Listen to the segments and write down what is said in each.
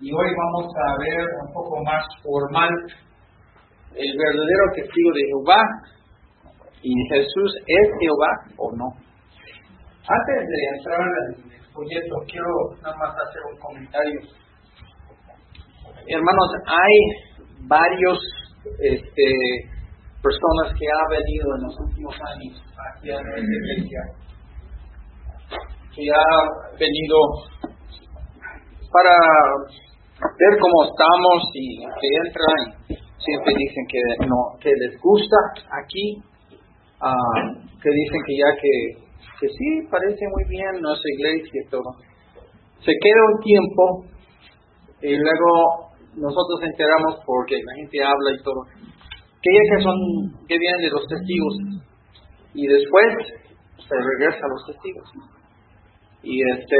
y hoy vamos a ver un poco más formal el verdadero testigo de Jehová y Jesús es Jehová o no. Antes de entrar en el folleto, quiero nada más hacer un comentario. Hermanos, hay varios este, personas que han venido en los últimos años aquí a nuestra iglesia, que han venido para ver cómo estamos y que entran siempre dicen que no que les gusta aquí uh, que dicen que ya que, que sí parece muy bien nuestra iglesia y todo. Se queda un tiempo y luego nosotros enteramos porque la gente habla y todo que ya que son que vienen de los testigos y después se regresa a los testigos. Y este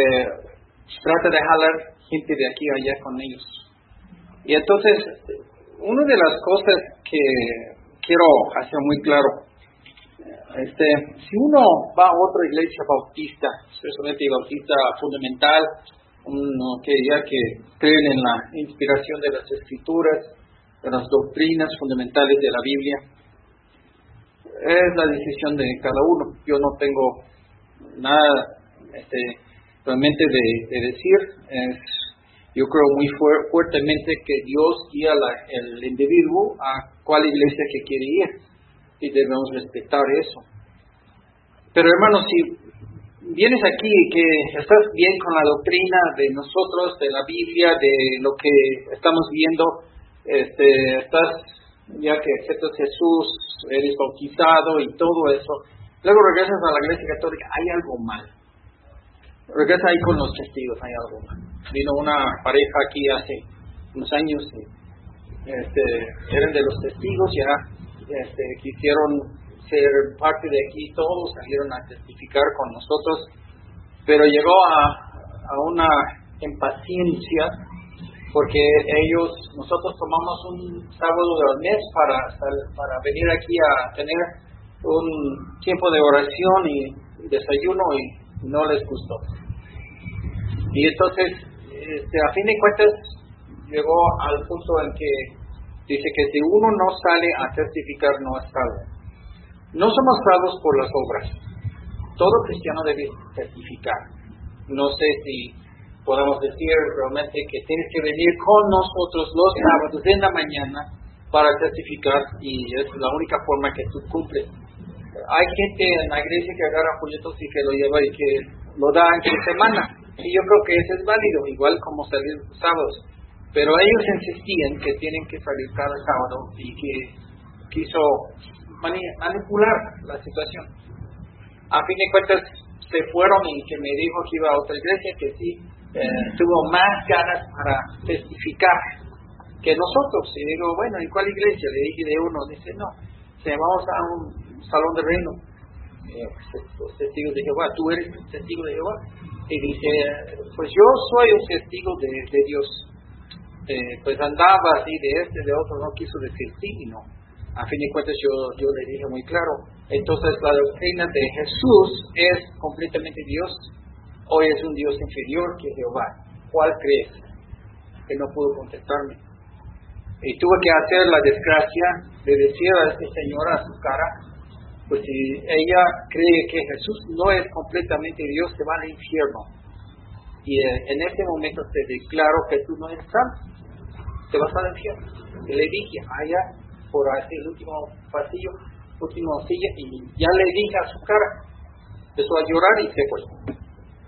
trata de jalar gente de aquí a allá con ellos. Y entonces, una de las cosas que quiero hacer muy claro, este, si uno va a otra iglesia bautista, especialmente bautista fundamental, uno que ya que creen en la inspiración de las escrituras, de las doctrinas fundamentales de la Biblia, es la decisión de cada uno. Yo no tengo nada este, realmente de, decir. Es, yo creo muy fuertemente que Dios guía al individuo a cuál iglesia que quiere ir y debemos respetar eso. Pero hermanos, si vienes aquí y que estás bien con la doctrina de nosotros, de la Biblia, de lo que estamos viendo, este, estás ya que aceptas Jesús, eres bautizado y todo eso, luego regresas a la iglesia católica, hay algo mal regresa ahí con los testigos, hay algo. Vino una pareja aquí hace unos años, este, eran de los testigos, ya este, quisieron ser parte de aquí, todos salieron a testificar con nosotros, pero llegó a, una impaciencia porque ellos, nosotros tomamos un sábado del mes para, para venir aquí a tener un tiempo de oración y desayuno y no les gustó. Y entonces, este, a fin de cuentas, llegó al punto en que dice que si uno no sale a testificar, no es salvo. No somos salvos por las obras. Todo cristiano debe testificar. No sé si podemos decir realmente que tienes que venir con nosotros los sábados en la mañana para testificar y es la única forma que tú cumples. Hay gente en la iglesia que agarra folletos y que lo lleva y que lo da en semana y yo creo que eso es válido, igual como salir sábados. Pero ellos insistían que tienen que salir cada sábado y que quiso manipular la situación. A fin de cuentas, se fueron y que me dijo que iba a otra iglesia que sí eh, tuvo más ganas para testificar que nosotros. Y digo, bueno, ¿en cuál iglesia? Le dije de uno, dice, no, se vamos a un salón de reino. Eh, pues, testigos de Jehová, tú eres testigo de Jehová y dice, pues yo soy un testigo de, Dios. Eh, pues andaba así de este, de otro, no quiso decir sí y no. A fin de cuentas yo, le dije muy claro. Entonces la doctrina de Jesús es completamente Dios o es un Dios inferior que Jehová. ¿Cuál crees? Que no pudo contestarme. Y tuve que hacer la desgracia de decir a este señor a su cara, pues si ella cree que Jesús no es completamente Dios, se va al infierno. Y en este momento te declaro que tú no eres santo, te vas al infierno. Y le dije, allá por el último pasillo, último silla, y ya le dije a su cara, empezó a llorar y se fue.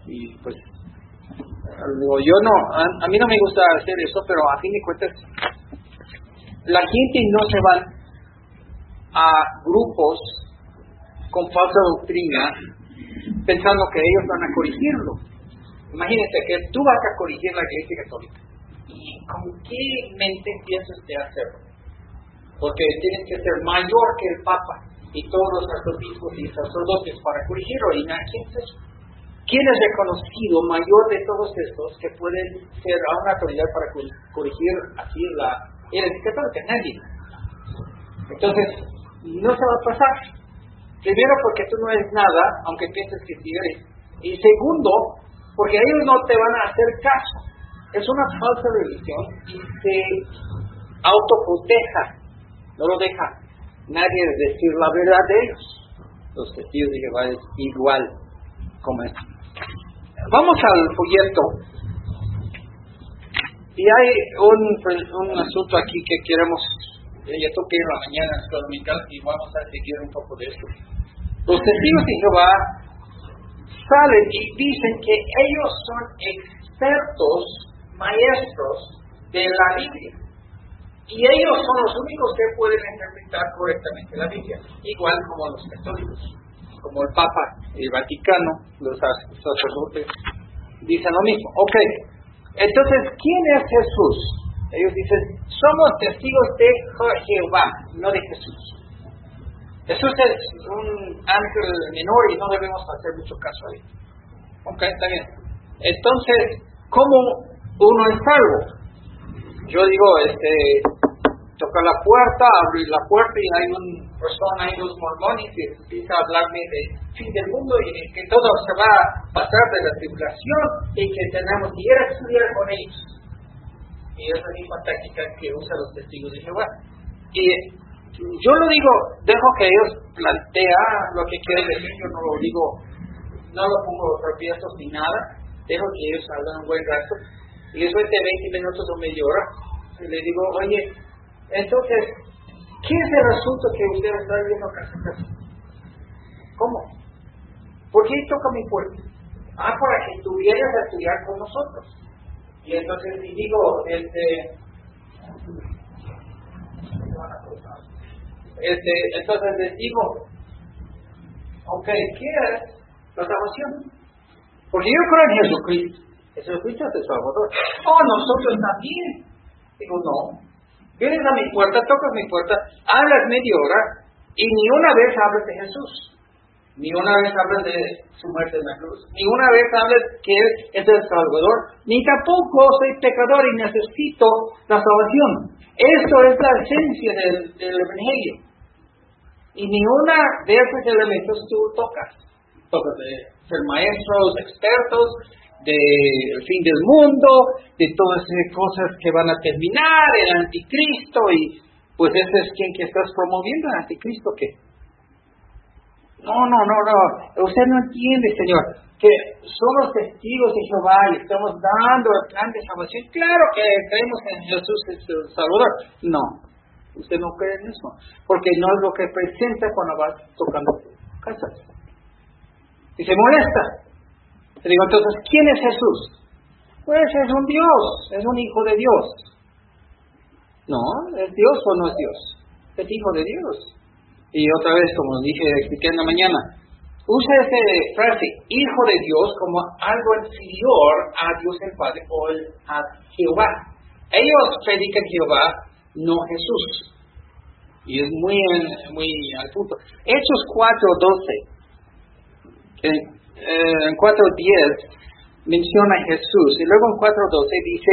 Y pues, yo no, a, mí no me gusta hacer eso, pero a fin de cuentas, la gente no se va a grupos con falsa doctrina pensando que ellos van a corregirlo. Imagínense que tú vas a corregir la iglesia católica. ¿Y con qué mente piensas de hacerlo? Porque tienes que ser mayor que el Papa y todos los arzobispos y sacerdotes para corregirlo. ¿Y quién es eso? ¿Quién es reconocido mayor de todos estos que pueden ser a una autoridad para corregir así la iglesia católica? Nadie. Entonces, no se va a pasar. Primero porque tú no eres nada, aunque pienses que sí eres. Y segundo, porque ellos no te van a hacer caso. es una falsa religión y se autoproteja, no lo deja nadie decir la verdad de ellos. Los testigos de Jehová es igual como es. Vamos al folleto. Y hay un, un asunto aquí que queremos, ya toqué en la mañana dominical y vamos a seguir un poco de esto. Los testigos de Jehová salen y dicen que ellos son expertos, maestros de la Biblia. Y ellos son los únicos que pueden interpretar correctamente la Biblia, igual como los católicos, como el Papa, el Vaticano, los sacerdotes, dicen lo mismo. Ok, entonces, ¿quién es Jesús? Ellos dicen, somos testigos de Jehová, no de Jesús. Jesús es un ángel menor y no debemos hacer mucho caso a él. Ok, está bien. Entonces, ¿cómo uno es salvo? Yo digo, este, toca la puerta, abrir la puerta y hay una persona, hay dos mormones y empieza a hablarme del fin del mundo y que todo se va a pasar de la tribulación y que tenemos que ir a estudiar con ellos. Y es la misma táctica que usan los testigos de Jehová. Y yo lo digo, dejo que ellos plantean lo que quieren decir, yo no lo digo, no lo pongo tropiezos ni nada, dejo que ellos hablen un buen rato, y después de 20 minutos o media hora, le digo, oye, entonces, ¿qué es el asunto que usted está viendo casa a casa? ¿Cómo? ¿Por qué toca mi puerta? Ah, para que tú vienes a estudiar con nosotros. Y entonces, y digo, este, este, entonces les digo, ¿qué es la salvación? Porque yo creo en Jesucristo. Jesucristo es el Salvador. Oh, nosotros también. Digo, no. Vienes a mi puerta, tocas mi puerta, hablas media hora y ni una vez hablas de Jesús. Ni una vez hablas de su muerte en la cruz. Ni una vez hablas que Él es el Salvador. Ni tampoco soy pecador y necesito la salvación. Esto es la esencia del, Evangelio. Y ni una de esos elementos tú tocas. Tocas de ser maestros, expertos, del fin del mundo, de todas esas cosas que van a terminar, el anticristo, y pues ese es quien que estás promoviendo, el anticristo, ¿qué? No, no, no, no, usted no entiende, Señor, que somos testigos de Jehová y estamos dando el plan de salvación. Claro que creemos en Jesús, es el Salvador. No, usted no cree en eso, porque no es lo que presenta cuando va tocando casas. Y se molesta. Le digo, entonces, ¿quién es Jesús? Pues es un Dios, es un hijo de Dios. No, ¿es Dios o no es Dios? Es hijo de Dios. Y otra vez, como dije, expliqué en la mañana, usa esa frase, hijo de Dios, como algo inferior a Dios el Padre o a Jehová. Ellos predican Jehová, no Jesús. Y es muy, muy al punto. Hechos 4.12. en 4.10 menciona a Jesús y luego en 4.12 dice,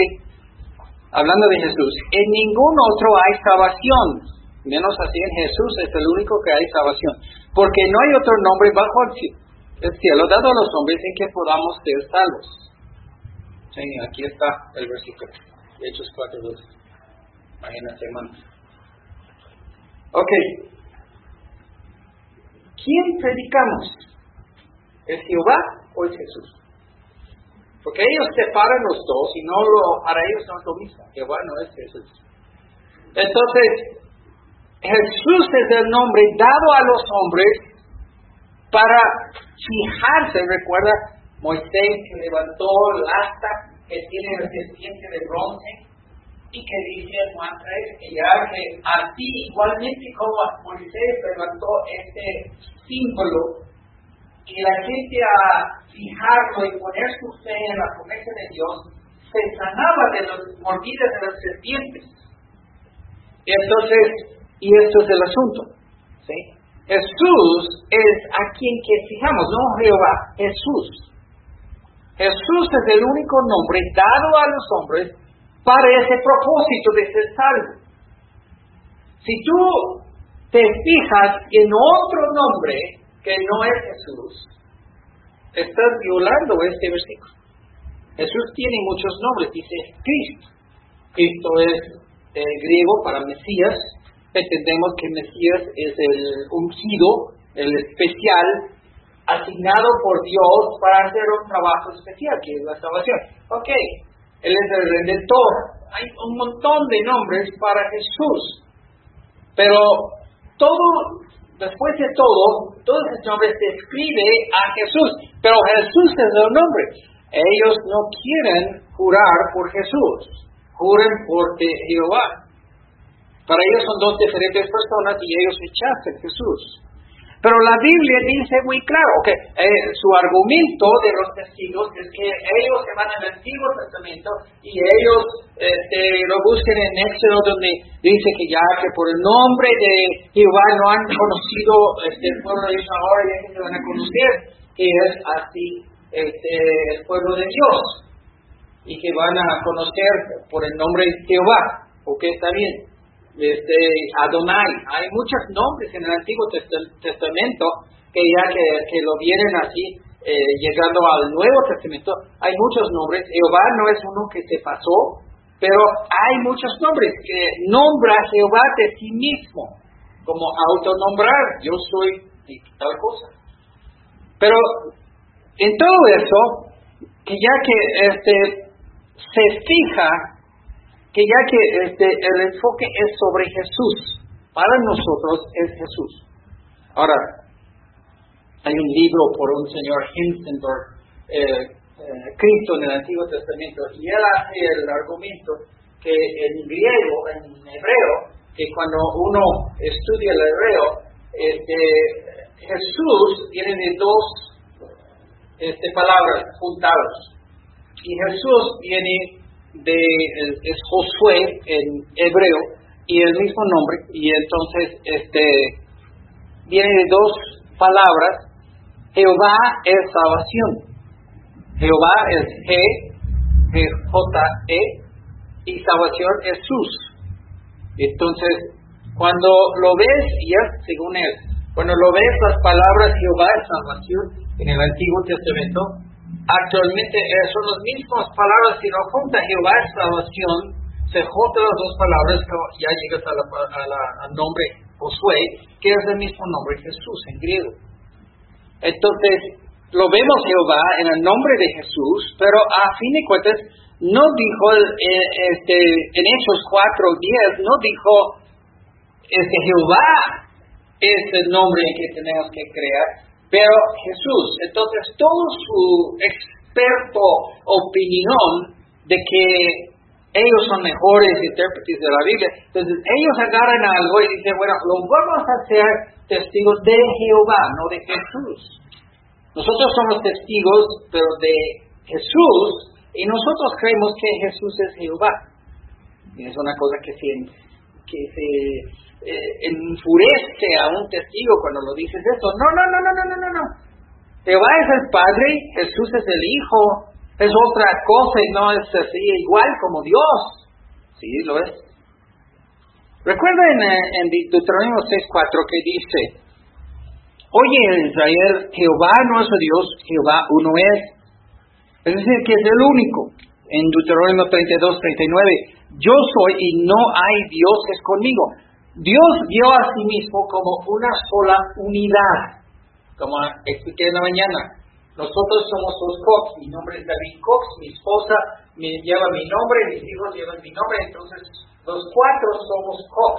hablando de Jesús, en ningún otro hay salvación, menos así en Jesús es el único que hay salvación, porque no hay otro nombre bajo el cielo dado a los hombres en que podamos ser salvos. Aquí está el versículo, Hechos 4.12. Imagínate, hermano. Ok. ¿Quién predicamos? ¿Es Jehová o es Jesús? Porque ellos separan los dos y no lo, para ellos no es lo mismo. Jehová no es Jesús. Entonces, Jesús es el nombre dado a los hombres para fijarse, recuerda Moisés que levantó el asta que tiene el serpiente de bronce y que dice en Juan 3 que ya que así igualmente como Moisés levantó este símbolo y la gente a fijarlo y poner su fe en la promesa de Dios se sanaba de las mordidas de las serpientes. Entonces, y esto es el asunto. Jesús es a quien que fijamos, no Jehová, Jesús. Jesús es el único nombre dado a los hombres para ese propósito de ser salvo. Si tú te fijas en otro nombre que no es Jesús, estás violando este versículo. Jesús tiene muchos nombres, dice Cristo. Cristo es griego para Mesías. Entendemos que Mesías es el ungido, el especial, asignado por Dios para hacer un trabajo especial, que es la salvación. Ok, Él es el redentor. Hay un montón de nombres para Jesús. Pero todo, después de todo, todos esos nombres describe a Jesús. Pero Jesús es el nombre. Ellos no quieren jurar por Jesús juren por Jehová. Para ellos son dos diferentes personas y ellos rechazan Jesús. Pero la Biblia dice muy claro que eh, su argumento de los testigos es que ellos se van al Antiguo Testamento y ellos este, lo busquen en Éxodo donde dice que ya que por el nombre de Jehová no han conocido este, el pueblo de Israel, ahora ya que se van a conocer, que es así este, el pueblo de Dios y que van a conocer por el nombre de Jehová, ok, está bien. Este, Adonai, hay muchos nombres en el Antiguo Testamento que ya que, lo vienen así, eh, llegando al Nuevo Testamento, hay muchos nombres. Jehová no es uno que se pasó, pero hay muchos nombres que nombra Jehová de sí mismo, como autonombrar, yo soy tal cosa. Pero en todo eso, que ya que este se fija que ya que este, el enfoque es sobre Jesús, para nosotros es Jesús. Ahora, hay un libro por un señor Hindenburg, eh, eh, Cristo en el Antiguo Testamento, y él hace el argumento que en griego, en hebreo, que cuando uno estudia el hebreo, este, Jesús viene de dos este, palabras juntados. Y Jesús viene de, es Josué en hebreo, y el mismo nombre, y entonces este viene de dos palabras. Jehová es salvación. Jehová es G J E, y salvación es Sus. Entonces, cuando lo ves, ya según él, cuando lo ves las palabras Jehová es salvación en el Antiguo Testamento, Actualmente eh, son las mismas palabras, si no junta Jehová es salvación, se juntan las dos palabras, ya llegas a la, al nombre Josué, que es el mismo nombre Jesús en griego. Entonces, lo vemos Jehová en el nombre de Jesús, pero a fin de cuentas, no dijo eh, este, en Hechos 4, 10, no dijo este Jehová es el nombre que tenemos que crear, pero Jesús, entonces todo su experto opinión de que ellos son mejores intérpretes de la Biblia, entonces ellos agarran algo y dicen, bueno, lo vamos a hacer testigos de Jehová, no de Jesús. Nosotros somos testigos, pero de Jesús, y nosotros creemos que Jesús es Jehová. Es una cosa que se eh, enfurece a un testigo cuando lo dices eso. No, no, no, no, no, no, no, no. Jehová es el Padre, Jesús es el Hijo, es otra cosa y no es así igual como Dios. Sí, lo es. Recuerden en, en Deuteronomio 6.4 que dice, Oye Israel, Jehová nuestro Dios, Jehová uno es. Es decir, que es el único. En Deuteronomio 32, 39, yo soy y no hay dioses conmigo. Dios dio a sí mismo como una sola unidad, como expliqué en la mañana. Nosotros somos los Cox, mi nombre es David Cox, mi esposa me lleva mi nombre, mis hijos llevan mi nombre, entonces los cuatro somos Cox.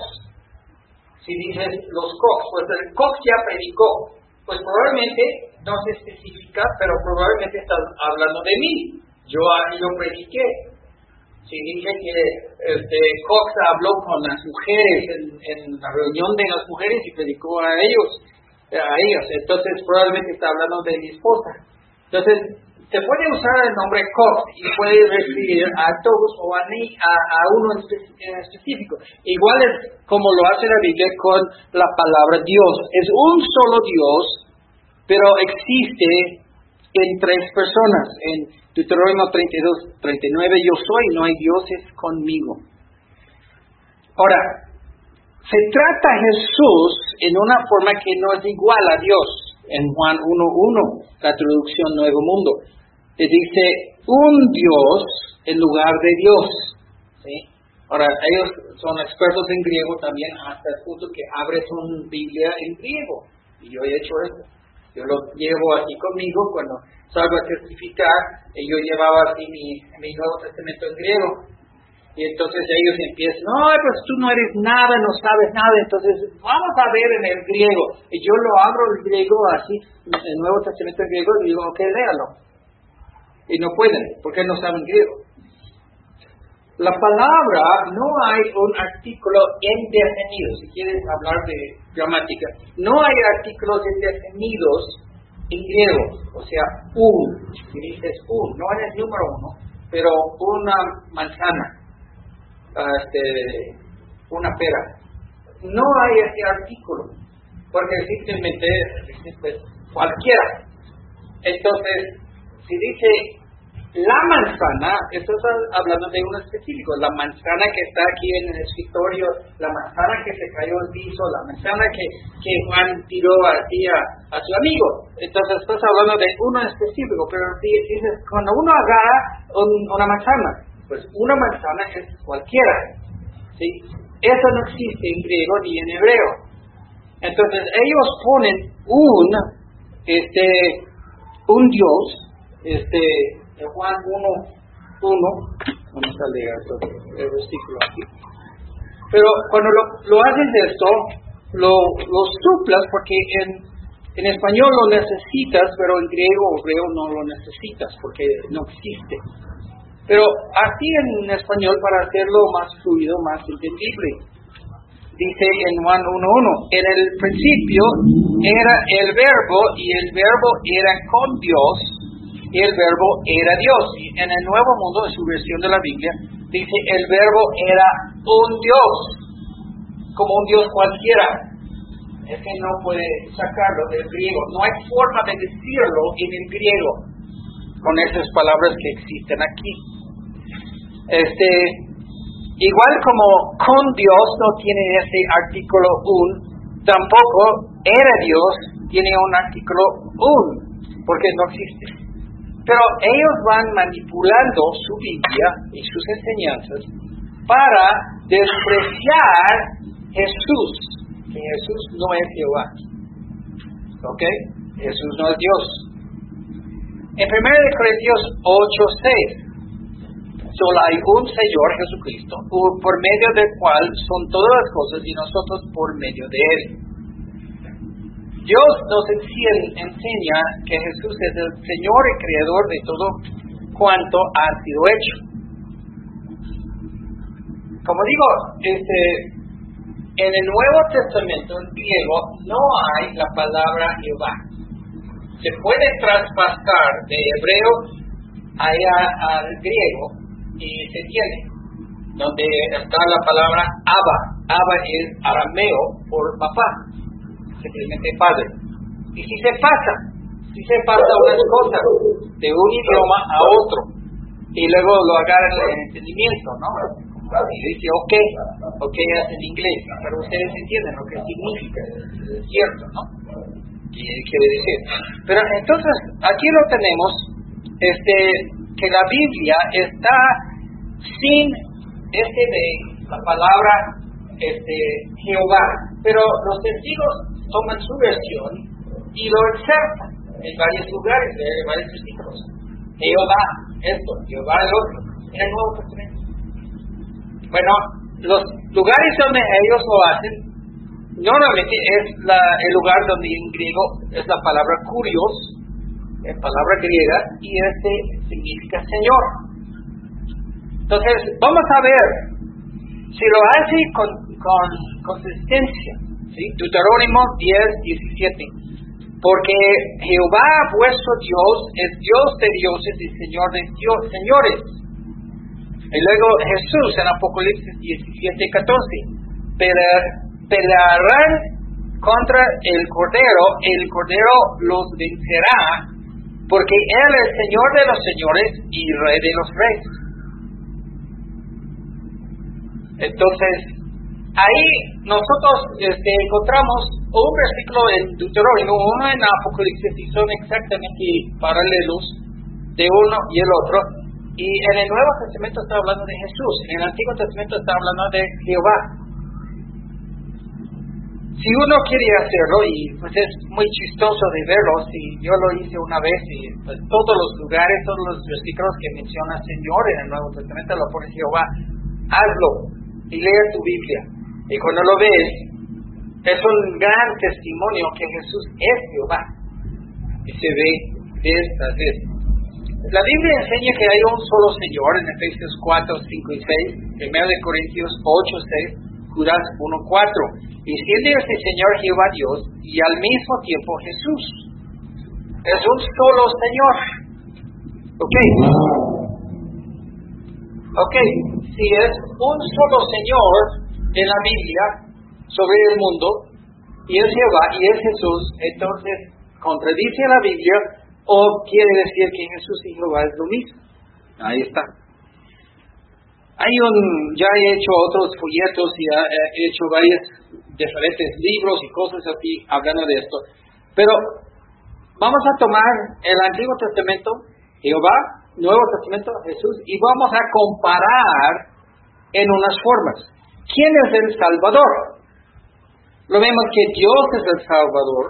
Si dices los Cox, pues el Cox ya predicó, pues probablemente no se especifica, pero probablemente estás hablando de mí. Yo, yo prediqué, si dije que este, Cox habló con las mujeres en, la reunión de las mujeres y predicó a ellos, a ellos, entonces probablemente está hablando de mi esposa. Entonces, se puede usar el nombre Cox y puede referir a todos o a, a, uno en específico. Igual es como lo hace la Biblia con la palabra Dios. Es un solo Dios, pero existe en tres personas. Deuteronomio 32, 39, yo soy, no hay dioses conmigo. Ahora, se trata a Jesús en una forma que no es igual a Dios, en Juan 1.1, la traducción Nuevo Mundo. dice un Dios en lugar de Dios. Ahora, ellos son expertos en griego también hasta el punto que abres una Biblia en griego. Y yo he hecho eso. Yo lo llevo así conmigo cuando salgo a testificar, y yo llevaba así mi, Nuevo Testamento en griego. Y entonces ellos empiezan, no, pues tú no eres nada, no sabes nada, entonces vamos a ver en el griego. Y yo lo abro el griego así, el Nuevo Testamento en griego, y digo, ok, léalo. Y no pueden, porque no saben griego. La palabra, no hay un artículo indefinido, si quieres hablar de gramática, no hay artículos indefinidos en griego, o sea, un, si dices un, no es el número uno, pero una manzana, este, una pera. No hay ese artículo, porque simplemente cualquiera. Entonces, si dice la manzana, esto está hablando de un específico, la manzana que está aquí en el escritorio, la manzana que se cayó al piso, la manzana que, que Juan tiró aquí a, su amigo. Entonces estás hablando de uno específico, pero dices, cuando uno agarra una manzana, pues una manzana es cualquiera. ¿sí? Eso no existe en griego ni en hebreo. Entonces ellos ponen un, este, un Dios, este, Juan 1, 1, vamos a leer el versículo aquí. Pero cuando lo, lo haces esto, lo, lo suplas porque en, en español lo necesitas, pero en griego o hebreo no lo necesitas porque no existe. Pero así en español para hacerlo más fluido, más entendible. Dice en Juan 1.1, en el principio era el verbo y el verbo era con Dios el verbo era Dios. Y en el Nuevo Mundo, en su versión de la Biblia, dice el verbo era un Dios, como un Dios cualquiera. Es que no puede sacarlo del griego. No hay forma de decirlo en el griego con esas palabras que existen aquí. Este, igual como con Dios no tiene ese artículo un, tampoco era Dios tiene un artículo un, porque no existe. Pero ellos van manipulando su Biblia y sus enseñanzas para despreciar Jesús, que Jesús no es Jehová. ¿Ok? Jesús no es Dios. En 1 Corintios 8:6, solo hay un Señor Jesucristo, por medio del cual son todas las cosas y nosotros por medio de Él. Dios nos enseña que Jesús es el Señor y Creador de todo cuanto ha sido hecho. Como digo, este, en el Nuevo Testamento, en griego, no hay la palabra Jehová. Se puede traspasar de hebreo allá al griego y se tiene, donde está la palabra Abba. Abba es arameo por papá simplemente padre. Y si se pasa, si se pasa unas cosas de un idioma a otro, y luego lo agarra el entendimiento, ¿no? Y dice, ok, ok es en inglés, pero ustedes entienden lo que significa, es cierto, ¿no? ¿Qué quiere decir? Pero entonces, aquí lo tenemos, este, que la Biblia está sin este de la palabra este, Jehová, pero los testigos toman su versión y lo insertan en varios lugares, en varios versículos. Jehová, esto, Jehová el otro, en el Nuevo Testamento. Bueno, los lugares donde ellos lo hacen, normalmente es la, el lugar donde en griego es la palabra curios, es palabra griega, y este significa Señor. Entonces, vamos a ver si lo hace con, con consistencia ¿sí? Deuterónimo 10, 17. Porque Jehová vuestro Dios es Dios de dioses y Señor de Dios, señores. Y luego Jesús en Apocalipsis 17, 14. Pelearán contra el Cordero, el Cordero los vencerá, porque Él es Señor de los señores y Rey de los reyes. Entonces, ahí nosotros este, encontramos un versículo en Deuterónimo, uno en Apocalipsis, y son exactamente paralelos, de uno y el otro. Y en el Nuevo Testamento está hablando de Jesús, en el Antiguo Testamento está hablando de Jehová. Si uno quiere hacerlo, y pues es muy chistoso de verlo, si yo lo hice una vez y pues todos los lugares, todos los versículos que menciona Señor en el Nuevo Testamento lo pone Jehová, hazlo y lea tu Biblia. Y cuando lo ves, es un gran testimonio que Jesús es Jehová. Y se ve esta vez. La Biblia enseña que hay un solo Señor en Efesios 4, 5 y 6, 1 de Corintios 8, 6, Judas 1, 4. Y siendo este Señor Jehová Dios y al mismo tiempo Jesús. Es un solo Señor. ¿Ok? Ok, si es un solo Señor en la Biblia sobre el mundo, y es Jehová y es Jesús, entonces contradice la Biblia o quiere decir que Jesús y Jehová es lo mismo. Ahí está. Hay un, ya he hecho otros folletos y he hecho varios diferentes libros y cosas así hablando de esto. Pero vamos a tomar el Antiguo Testamento, Jehová, Nuevo Testamento, Jesús, y vamos a comparar en unas formas. ¿Quién es el Salvador? Lo vemos que Dios es el Salvador,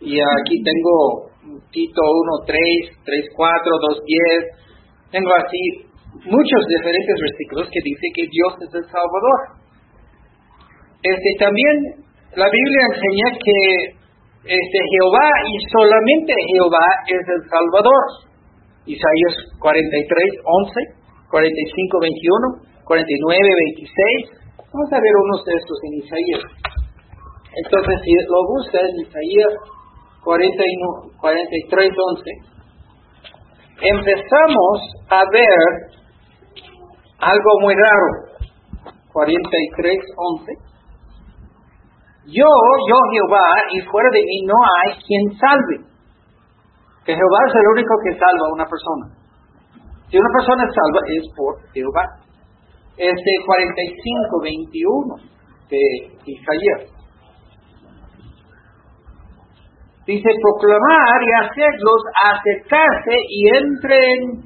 y aquí tengo Tito 1, 3, 3, 4, 2, 10, tengo así muchos diferentes versículos que dice que Dios es el Salvador. Este, también la Biblia enseña que este, Jehová y solamente Jehová es el Salvador. Isaías 43, 11, 45, 21, 49, 26. Vamos a ver unos de estos en Isaías. Entonces, si lo buscas, Isaías 41, 43, 11, empezamos a ver algo muy raro. 43, 11. Yo, yo Jehová, y fuera de mí no hay quien salve. Que Jehová es el único que salva a una persona. Si una persona es salva es por Jehová. Este 45, 21 de Isaías. Dice, proclamar y hacerlos acercarse y entren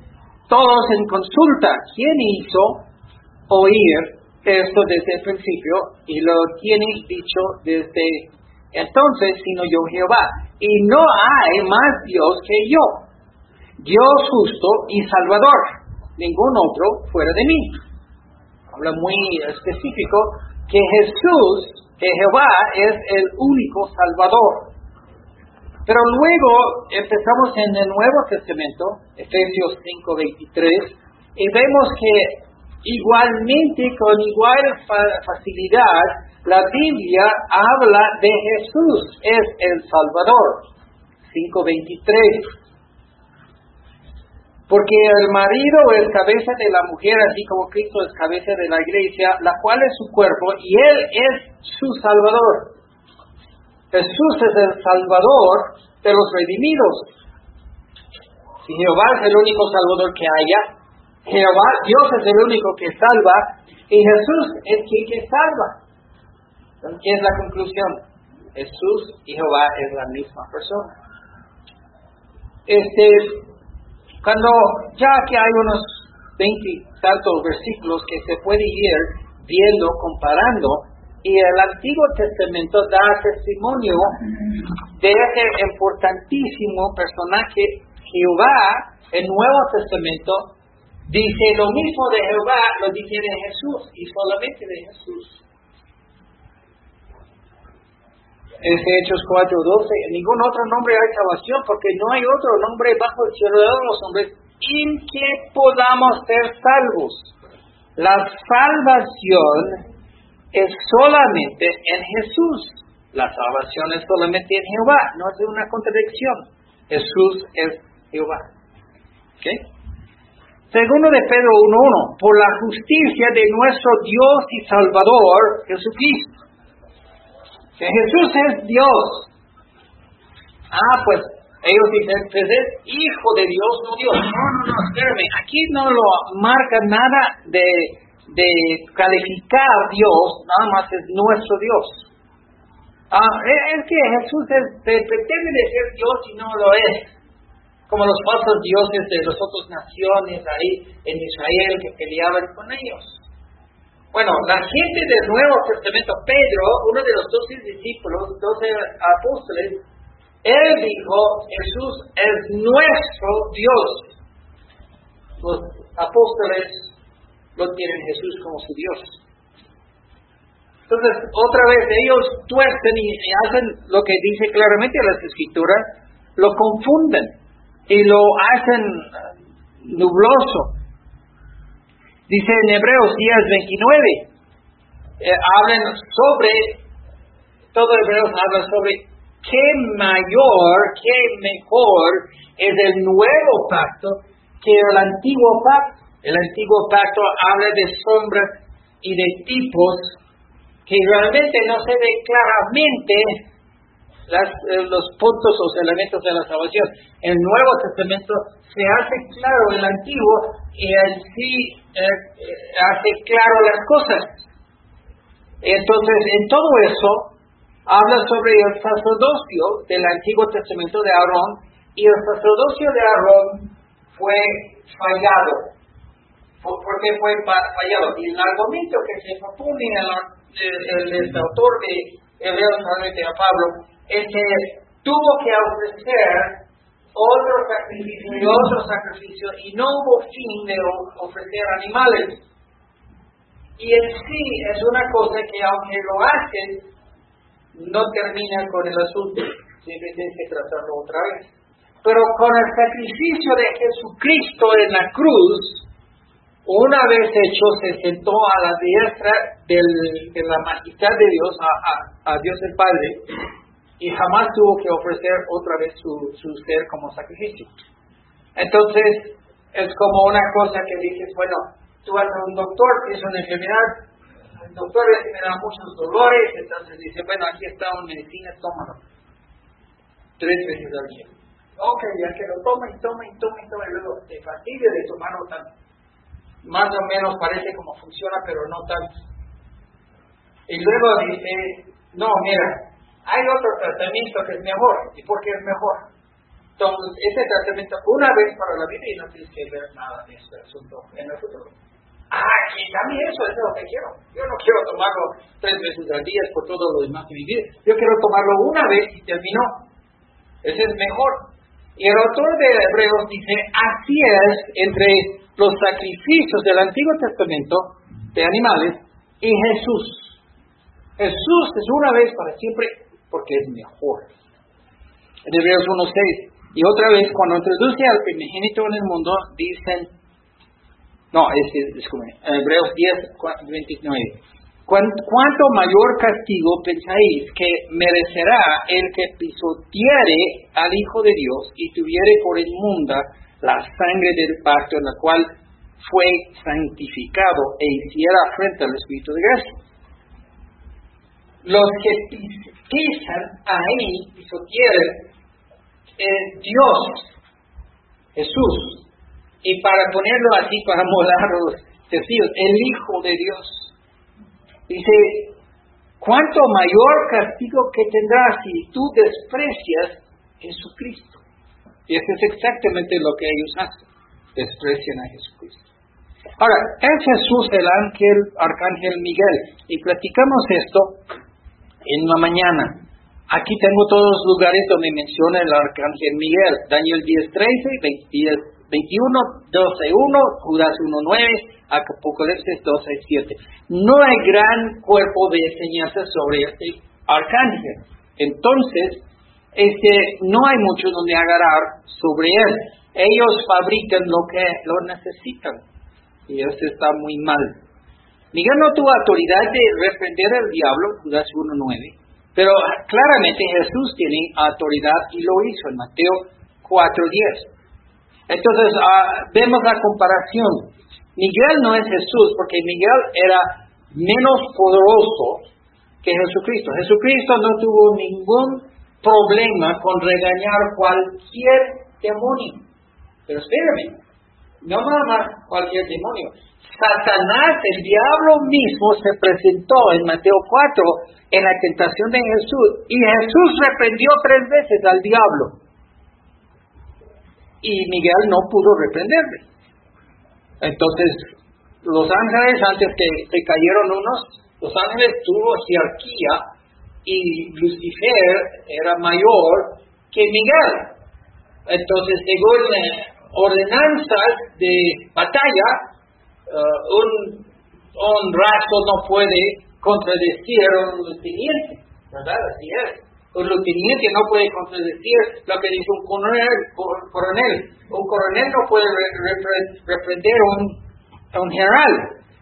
todos en consulta. ¿Quién hizo oír esto desde el principio y lo tiene dicho desde entonces, sino yo Jehová? y no hay más Dios que yo, Dios justo y salvador, ningún otro fuera de mí. Habla muy específico que Jesús, que Jehová es el único salvador. Pero luego empezamos en el Nuevo Testamento, Efesios 5:23, y vemos que igualmente, con igual facilidad, la Biblia habla de Jesús, es el Salvador. 5.23. Porque el marido es cabeza de la mujer, así como Cristo es cabeza de la iglesia, la cual es su cuerpo, y Él es su Salvador. Jesús es el Salvador de los redimidos. Si Jehová es el único Salvador que haya, Jehová, Dios es el único que salva, y Jesús es quien que salva. ¿Qué es la conclusión? Jesús y Jehová es la misma persona. Este, cuando ya que hay unos 20 tantos versículos que se puede ir viendo, comparando, y el Antiguo Testamento da testimonio de ese importantísimo personaje Jehová, el Nuevo Testamento dice lo mismo de Jehová, lo dice de Jesús y solamente de Jesús. Es Hechos 4.12, ningún otro nombre hay salvación, porque no hay otro nombre bajo el cielo de los hombres en que podamos ser salvos. La salvación es solamente en Jesús. La salvación es solamente en Jehová, no es una contradicción. Jesús es Jehová. ¿Okay? Segundo de Pedro 1.1, por la justicia de nuestro Dios y Salvador, Jesucristo que Jesús es Dios. Ah, pues ellos dicen, pues es hijo de Dios, no Dios. No, no, no, espérame, aquí no lo marca nada de, de calificar Dios, nada más es nuestro Dios. Ah, es que Jesús es, pretende de ser Dios y no lo es. como los falsos dioses de las otras naciones ahí en Israel que peleaban con ellos. Bueno, la gente del Nuevo Testamento, Pedro, uno de los doce discípulos, doce apóstoles, él dijo, Jesús es nuestro Dios. Los apóstoles lo tienen Jesús como su Dios. Entonces, otra vez, ellos tuercen y, hacen lo que dice claramente las escrituras, lo confunden y lo hacen nubloso. Dice en Hebreos 10, 29, eh, hablan sobre, todo Hebreos habla sobre qué mayor, qué mejor es el nuevo pacto que el antiguo pacto. El antiguo pacto habla de sombras y de tipos que realmente no se ve claramente eh, los puntos o elementos de la salvación. El Nuevo Testamento se hace claro el Antiguo en sí eh, eh, hace claro las cosas. Entonces, en todo eso, habla sobre el sacerdocio del Antiguo Testamento de Aarón y el sacerdocio de Aarón fue fallado. ¿Por qué fue fallado? Y el argumento que se propone en la el, autor de Hebreos a Pablo, es que tuvo que ofrecer otro sacrificio y otro sacrificio y no hubo fin de ofrecer animales. Y en sí es una cosa que aunque lo hacen, no termina con el asunto, siempre tienes que tratarlo otra vez. Pero con el sacrificio de Jesucristo en la cruz, una vez hecho, se sentó a la diestra del, de la majestad de Dios, a, Dios el Padre, y jamás tuvo que ofrecer otra vez su, su ser como sacrificio. Entonces, es como una cosa que dices, bueno, tú vas a un doctor, tienes una enfermedad, el doctor me da muchos dolores, entonces dice, bueno, aquí está una medicina, tómalo. Tres veces al día. Ok, ya que lo toma y toma y toma y toma, y luego te fastidia de tomarlo tanto más o menos parece como funciona, pero no tanto. Y luego dice, no, mira, hay otro tratamiento que es mejor. ¿Y por qué es mejor? Entonces, ese tratamiento, una vez para la vida y no tienes que ver nada de este asunto en el futuro. Ah, y también eso es lo que quiero. Yo no quiero tomarlo tres veces al día por todo lo demás de mi vida. Yo quiero tomarlo una vez y terminó. Ese es mejor. Y el autor de Hebreos dice, así es entre los sacrificios del Antiguo Testamento de animales y Jesús. Jesús es una vez para siempre porque es mejor. En Hebreos 1.6. Y otra vez, cuando introduce al primogénito en el mundo, dicen, no, es, es, en Hebreos 10, 29. ¿Cuánto mayor castigo pensáis que merecerá el que pisoteare al Hijo de Dios y tuviere por inmunda la sangre del pacto en la cual fue santificado e hiciera frente al Espíritu de gracia. Los que pisan ahí, pisotearon, es Dios, Jesús, y para ponerlo así, para molar los testigos, el Hijo de Dios. Dice, ¿cuánto mayor castigo que tendrás si tú desprecias Jesucristo? Y eso es exactamente lo que ellos hacen, desprecian a Jesucristo. Ahora, es Jesús el ángel, arcángel Miguel, y platicamos esto en la mañana. Aquí tengo todos los lugares donde menciona el arcángel Miguel, Daniel 10, 13, 21, 12, 1, Judas 1, 9, Apocalipsis 12, 7. No hay gran cuerpo de enseñanza sobre este arcángel. Entonces, este, no hay mucho donde agarrar sobre él. Ellos fabrican lo que lo necesitan. Y eso está muy mal. Miguel no tuvo autoridad de reprender al diablo, Judas 1.9, pero claramente Jesús tiene autoridad y lo hizo en Mateo 4.10. Entonces, ah, vemos la comparación. Miguel no es Jesús porque Miguel era menos poderoso que Jesucristo. Jesucristo no tuvo ningún problema con regañar cualquier demonio. Pero espérame, no nada cualquier demonio. Satanás, el diablo mismo, se presentó en Mateo 4 en la tentación de Jesús y Jesús reprendió tres veces al diablo. y Miguel no pudo reprenderle. Entonces, los ángeles, antes que se cayeron unos, los ángeles tuvo jerarquía y Lucifer era mayor que Miguel. Entonces, según ordenanzas de batalla, uh, un, un raso no puede contradecir a un teniente, ¿verdad? Así es un lugarteniente no puede contradecir lo que dice un coronel. coronel. Un coronel no puede reprender a un, general,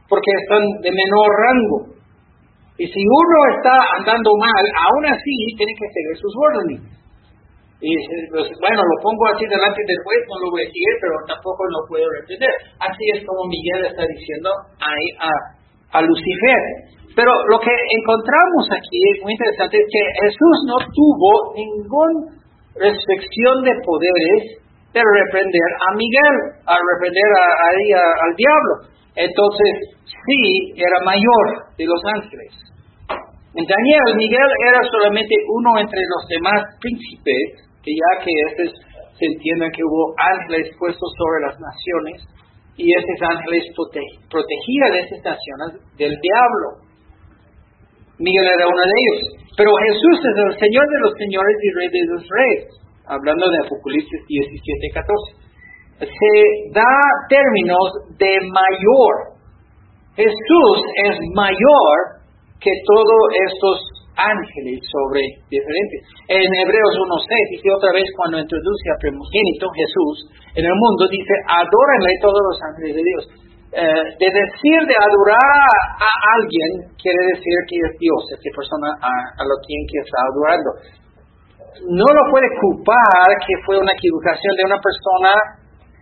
porque están de menor rango. Y si uno está andando mal, aún así tiene que seguir sus órdenes. Y pues, bueno, lo pongo así delante del juez, no lo voy a decir, pero tampoco lo puedo reprender. Así es como Miguel está diciendo ahí a, a Lucifer. Pero lo que encontramos aquí es muy interesante, es que Jesús no tuvo ninguna restricción de poderes de reprender a Miguel, a reprender al diablo. Entonces, sí, era mayor de los ángeles. En Daniel, Miguel era solamente uno entre los demás príncipes, que ya que este se entiende que hubo ángeles puestos sobre las naciones, y esos ángeles protegían a esas naciones del diablo. Miguel era uno de ellos. Pero Jesús es el Señor de los señores y Rey de los reyes, hablando de Apocalipsis 17, 14. Se da términos de mayor. Jesús es mayor que todos estos ángeles sobre diferentes. En Hebreos 1.6 dice otra vez cuando introduce a primogénito Jesús en el mundo, dice, adórenle todos los ángeles de Dios. Eh, de decir de adorar a alguien quiere decir que es Dios, esa persona a, a lo quien que está adorando. No lo puede culpar que fue una equivocación de una persona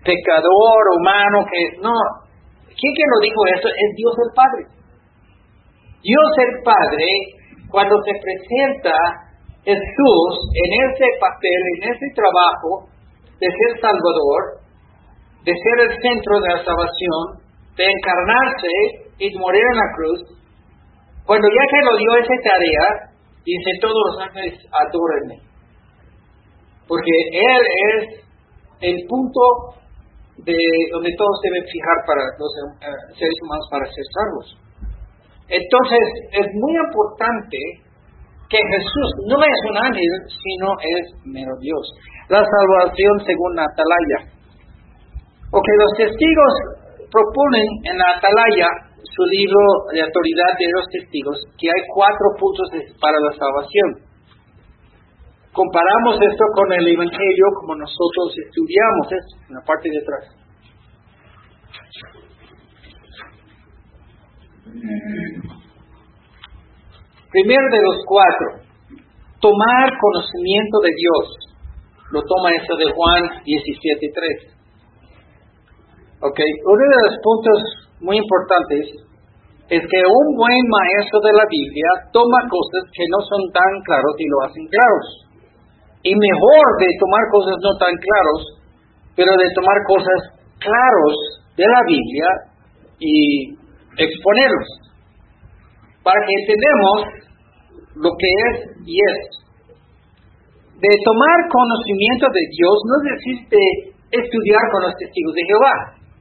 pecador, humano, que no. ¿Quién que lo dijo esto? Es Dios el Padre. Dios el Padre, cuando se presenta Jesús en ese papel, en ese trabajo de ser Salvador, de ser el centro de la salvación, de encarnarse y morir en la cruz, cuando ya que lo dio esa tarea, dice todos los ángeles adórenme. Porque Él es el punto de donde todos deben fijar para los eh, seres humanos para ser salvos. Entonces, es muy importante que Jesús no es un ángel, sino es mero Dios. La salvación según Atalaya. Ok, los testigos proponen en la Atalaya, su libro de autoridad de los testigos, que hay cuatro puntos para la salvación. Comparamos esto con el Evangelio como nosotros estudiamos, es en la parte de atrás. Primero de los cuatro, tomar conocimiento de Dios. Lo toma eso de Juan 17.3. Ok, uno de los puntos muy importantes es que un buen maestro de la Biblia toma cosas que no son tan claros y lo hacen claros. Y mejor de tomar cosas no tan claros, pero de tomar cosas claros de la Biblia y exponerlos. Para que entendamos lo que es y es. De tomar conocimiento de Dios no es decir de estudiar con los testigos de Jehová.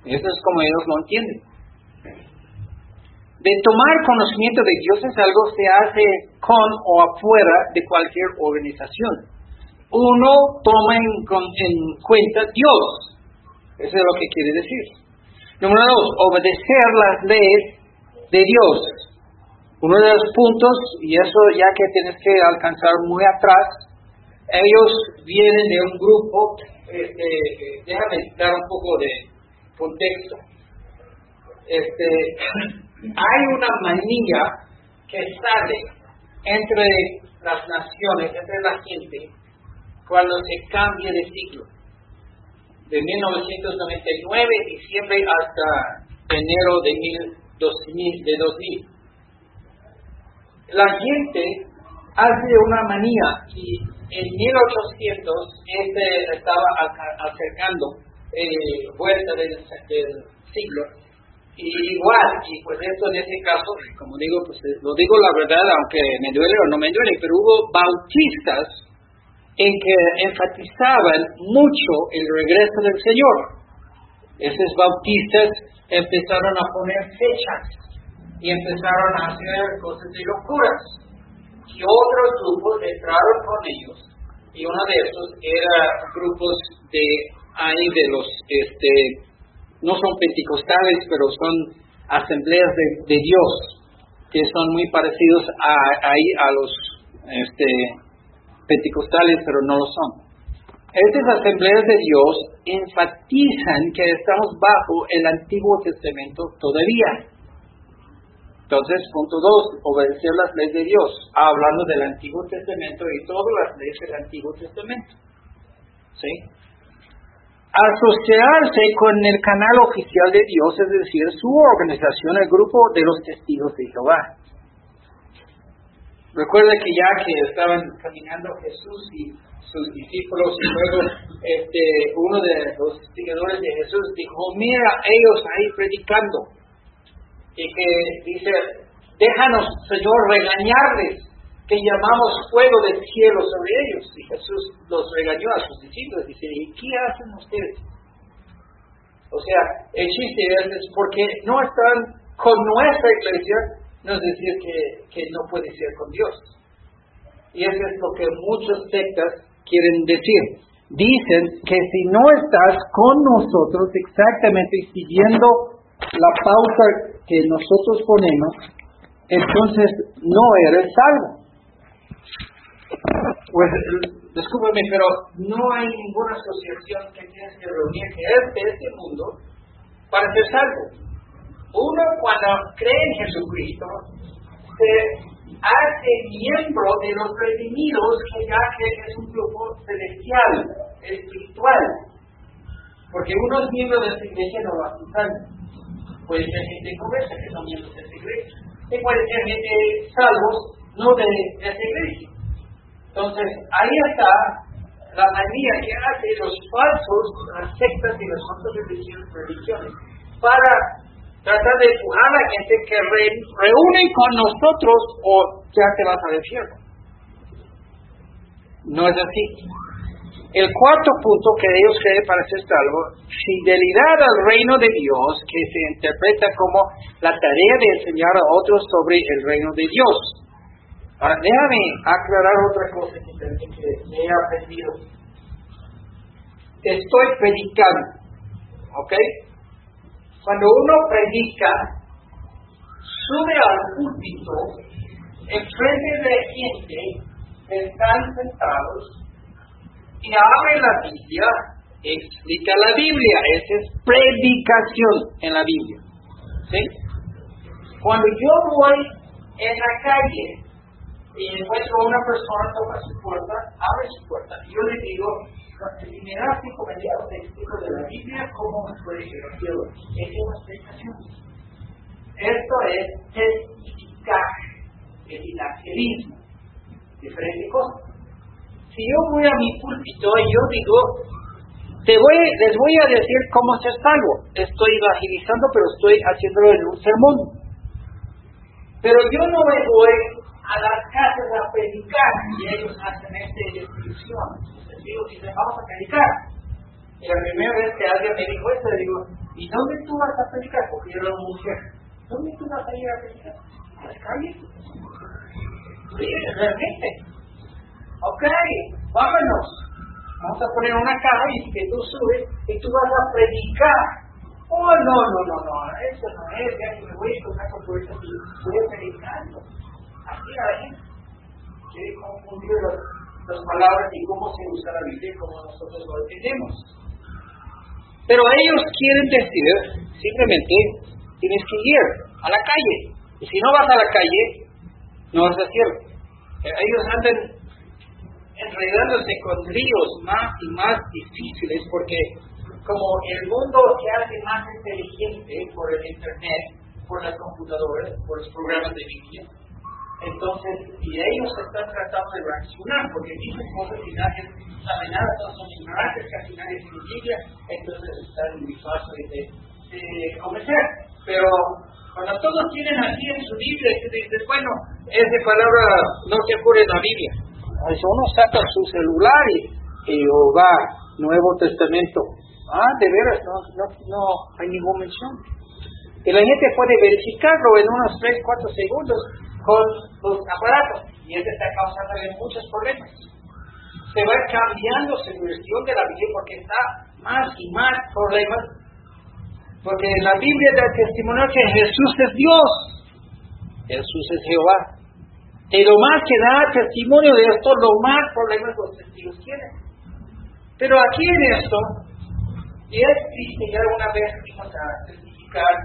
Eso es como ellos lo entienden. De tomar conocimiento de Dios es algo que se hace con o afuera de cualquier organización. Uno toma en, en cuenta Dios. Eso es lo que quiere decir. Número dos, obedecer las leyes de Dios. Uno de los puntos, y eso ya que tienes que alcanzar muy atrás, ellos vienen de un grupo, este, déjame dar un poco de, contexto. Este, hay una manía que sale entre las naciones, entre la gente, cuando se cambia de ciclo. De 1999, diciembre, hasta enero de, mil, 2000, de 2000. La gente hace una manía y en 1800 este estaba acercando eh, vuelta del, siglo. Y igual, y pues esto en este caso, como digo, pues eh, lo digo la verdad, aunque me duele o no me duele, pero hubo bautistas en que enfatizaban mucho el regreso del Señor. Esos bautistas empezaron a poner fechas y empezaron a hacer cosas de locuras. Y otros grupos entraron con ellos. Y uno de esos era grupos de ahí de los, este, no son pentecostales, pero son asambleas de, Dios, que son muy parecidos a, a los este, pentecostales, pero no lo son. Estas asambleas de Dios enfatizan que estamos bajo el Antiguo Testamento todavía. Entonces, punto dos, obedecer las leyes de Dios, hablando del Antiguo Testamento y todas las leyes del Antiguo Testamento. ¿Sí? Asociarse con el canal oficial de Dios, es decir, su organización, el grupo de los testigos de Jehová. Recuerda que ya que estaban caminando Jesús y sus discípulos y luego este, uno de los seguidores de Jesús dijo, mira ellos ahí predicando. Y que dice, déjanos, Señor, regañarles, que llamamos fuego del cielo sobre ellos. Y Jesús los regañó a sus discípulos. Dice, ¿y qué hacen ustedes? O sea, el chiste es porque no están con nuestra iglesia, no es decir que, que no puede ser con Dios. Y eso es lo que muchas sectas quieren decir. Dicen que si no estás con nosotros exactamente siguiendo la pauta que nosotros ponemos, entonces no eres salvo. Pues descúbreme, pero no hay ninguna asociación que tienes que reunir que de este mundo para ser salvo. Uno cuando cree en Jesucristo se hace miembro de los redimidos que ya que es un grupo celestial, espiritual. Porque uno es miembro de esta iglesia no bautizante. Puede ser gente conversa que son miembros de esta iglesia. Y puede ser gente salvos no de, esta iglesia. Entonces, ahí está la manía que hace los falsos, las sectas y las otras religiones, para Trata de empujar a gente que reúne con nosotros o ya te vas al infierno. No es así. El cuarto punto que ellos creen para ser salvo, fidelidad al reino de Dios, que se interpreta como la tarea de enseñar a otros sobre el reino de Dios. Ahora, déjame aclarar otra cosa que, que he aprendido. Estoy predicando, ¿ok? Cuando uno predica, sube al púlpito, enfrente de gente, están sentados y abre la Biblia, explica la Biblia. Esa es predicación en la Biblia. ¿Sí? Cuando yo voy en la calle y encuentro a una persona, toca su puerta, abre su puerta, yo le digo, y me da cinco mediados de la Biblia llegar al cielo. Es una explicación. Esto es testificar, el evangelismo, diferente cosa. Si yo voy a mi púlpito y yo digo, te voy, les voy a decir cómo ser salvo. Estoy evangelizando, pero estoy haciéndolo en un sermón. Pero yo no me voy a las casas a predicar y ellos hacen esta descripción y les vamos a predicar. Y la primera vez que alguien me dijo esto, le digo, ¿y dónde tú vas a predicar? Porque yo era una mujer. ¿Dónde tú vas a ir a predicar? ¿A las calles? Sí, realmente. Ok, vámonos. Vamos a poner una caja y que tú subes y tú vas a predicar. Oh, no, no, no, no, eso no es, ya que me voy a encontrar con tu y estoy predicando. Así la gente los las palabras y cómo se usa la Biblia como nosotros lo entendemos. Pero ellos quieren decir, simplemente, tienes que ir a la calle. Y si no vas a la calle, no vas a hacerlo. Ellos andan enredándose con ríos más y más difíciles porque como el mundo se hace más inteligente por el Internet, por las computadoras, por los programas de Biblia, entonces, y ellos están tratando de reaccionar, porque dicen cosas que nadie sabe nada, son ignorantes, casi nadie tiene Biblia, entonces están muy fáciles de, de convencer. Pero cuando todos tienen así en su Biblia, dices, bueno, esa palabra no se ocurre en la Biblia. uno saca su celular y, va, Nuevo Testamento. Ah, de veras, no, no, no hay ninguna mención. Y la gente puede verificarlo en unos 3, 4 segundos los aparatos. Y eso está causando muchos problemas. Se va cambiando su versión de la Biblia porque está más y más problemas. Porque la Biblia da testimonio que Jesús es Dios. Jesús es Jehová. Y lo más que da testimonio de esto, lo más problemas los testigos tienen. Pero aquí en esto, y es triste, ya alguna vez fuimos a testificar,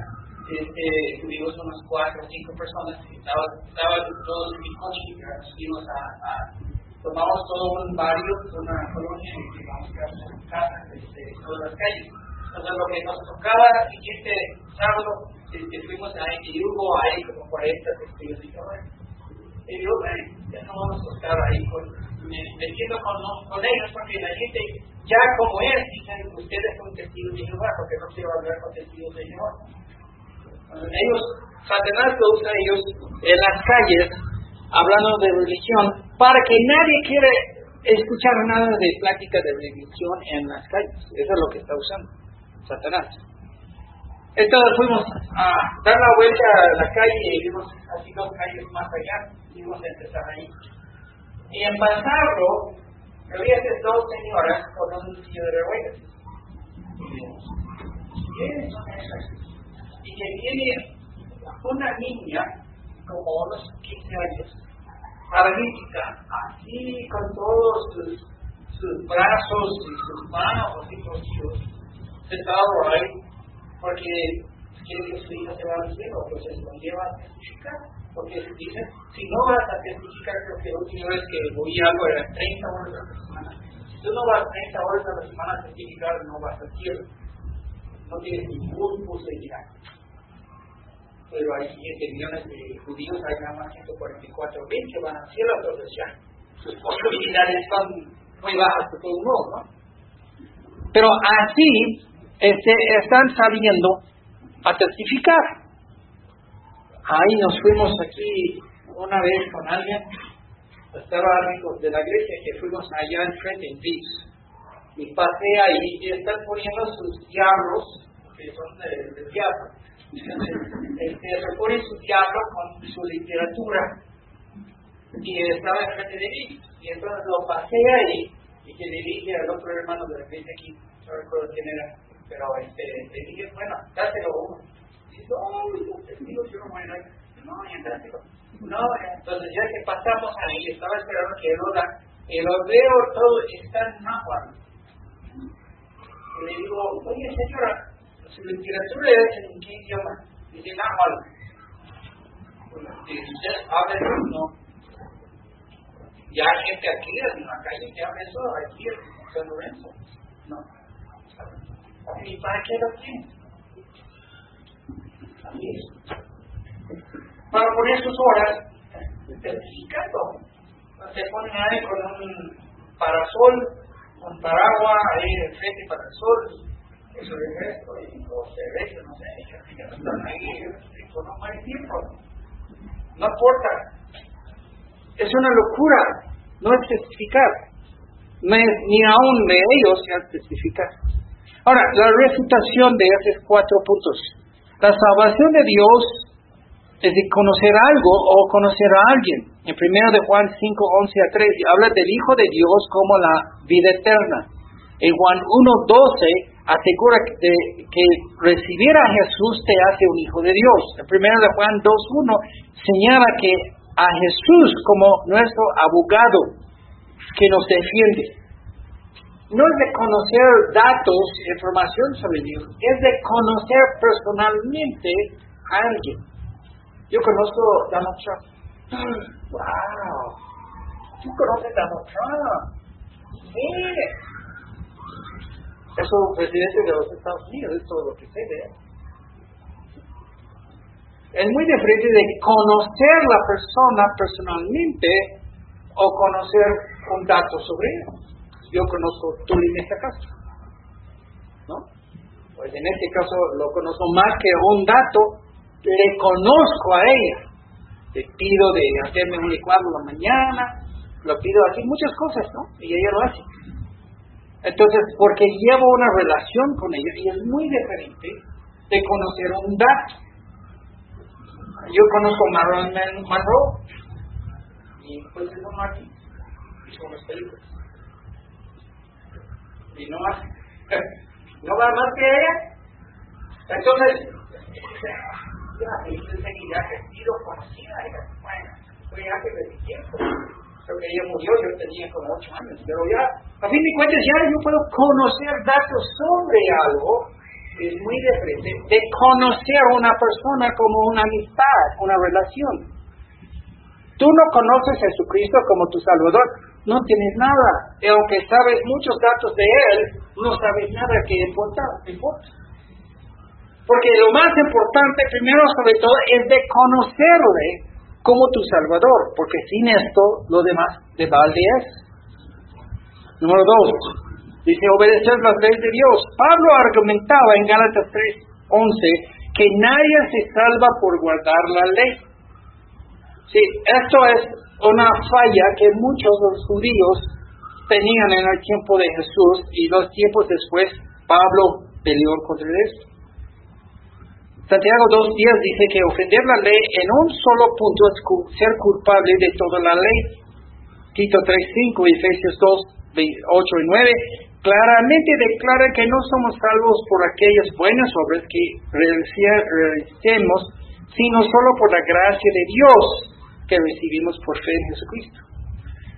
este, tuvimos unas cuatro o cinco personas que estaban, estaban todos en mi coche, fuimos a, tomamos todo un barrio, una colonia, y vamos a hacer casas de todas las calles. Entonces lo que nos tocaba el siguiente sábado, este, fuimos a y hubo ahí como 40 testigos y todo Y yo, ya no vamos a estar ahí con, metiendo con, con ellos porque la gente ya como es, dicen, ustedes son testigos de Jehová, porque no quiero hablar con testigos de Jehová. Ellos, Satanás lo usa ellos en las calles, hablando de religión, para que nadie quiera escuchar nada de plática de religión en las calles. Eso es lo que está usando Satanás. Entonces fuimos a dar la vuelta a la calle y vimos así dos calles más allá, vimos empezar ahí. Y en pasarlo, había dos señoras con un tío de ruedas. ¿Quiénes son esas? Y que tiene una niña, como unos 15 años, paralítica, así con todos sus, brazos y sus manos así torcidos, sentado ahí, porque quiere que su hija se va al cielo, pues se lo lleva a testificar porque dicen, si no vas a testificar, creo que la última vez que voy algo era 30 horas a la semana. Si tú no vas 30 horas a la semana a testificar, no vas al cielo. No tienes ningún uso de llegar. Pero hay 7 millones de judíos, hay nada más 144 mil que van al cielo, entonces ya sus posibilidades son muy bajas de todo modo, ¿no? Pero así este, están saliendo a testificar. Ahí nos fuimos aquí una vez con alguien, estaba alguien de la iglesia que fuimos allá enfrente en Viz. Y pasé ahí y están poniendo sus diablos, que son de, diablo. Este, se ponen su diablo con su literatura. Y estaba enfrente de mí. Y entonces lo pasé ahí y que le dije al otro hermano de iglesia aquí, no recuerdo quién era, pero este, le dije, bueno, dáselo uno no, testigos, yo no voy a No, No, entonces ya que pasamos ahí, estaba esperando que lo da, y lo veo todo, está en náhuatl. Y le digo, oye señora, literatura en qué idioma? Dice náhuatl. Dice, habla no. Ya hay gente aquí en la calle que habla eso, aquí en San Lorenzo. No. ¿Y para qué lo tienes? Para poner sus horas, certificando. Se ponen ahí con un parasol, un paraguas ahí enfrente para el sol, eso es esto, y los cervezas, no sé, que están ahí, un mal tiempo. No importa. Es una locura, no es testificar. No es, ni aún de ellos es testificar. Ahora, la refutación de esos cuatro puntos. La salvación de Dios es de conocer algo o conocer a alguien. En 1 de Juan 5, 11 a 13 habla del Hijo de Dios como la vida eterna. En Juan 1, 12 asegura que, que recibir a Jesús te hace un Hijo de Dios. En 1 de Juan 2, 1 señala que a Jesús como nuestro abogado que nos defiende no es de conocer datos, información sobre Dios, es de conocer personalmente a alguien. Yo conozco a Donald Trump. ¡Wow! ¿Tú conoces a Donald Trump? Sí. Es un presidente de los Estados Unidos, es todo lo que sé de él. Es muy diferente de conocer la persona personalmente o conocer un dato sobre él yo conozco este caso. ¿No? Pues en este caso lo conozco más que un dato, le conozco a ella. Te pido de hacerme un licuado la mañana, lo pido así, muchas cosas, ¿no? Y ella lo hace. Entonces, porque llevo una relación con ella y es muy diferente de conocer un dato. Yo conozco a Marilyn Monroe y pues es un Martin, son las películas. Y no más, no va más que ella. Entonces, ya, enseguida he sido conocida, bueno, fue hace de tiempo. Creo que ella murió, yo tenía como ocho años, pero ya, a fin de cuentas, ya yo puedo conocer datos sobre algo, es muy diferente de conocer a una persona como una amistad, una relación. Tú no conoces a Jesucristo como tu Salvador, no tienes nada. Y aunque sabes muchos datos de Él, no sabes nada que importa. importa. Porque lo más importante, primero sobre todo, es de conocerle como tu Salvador, porque sin esto lo demás de balde es. Número dos, dice obedecer las leyes de Dios. Pablo argumentaba en Gálatas 3:11 que nadie se salva por guardar la ley. Sí, esto es una falla que muchos los judíos tenían en el tiempo de Jesús y los tiempos después Pablo peleó contra esto. Santiago 2.10 dice que ofender la ley en un solo punto es ser culpable de toda la ley. Tito 3.5 y Efesios 2, 8 y 9 claramente declara que no somos salvos por aquellas buenas obras que realicemos, sino solo por la gracia de Dios que recibimos por fe en Jesucristo.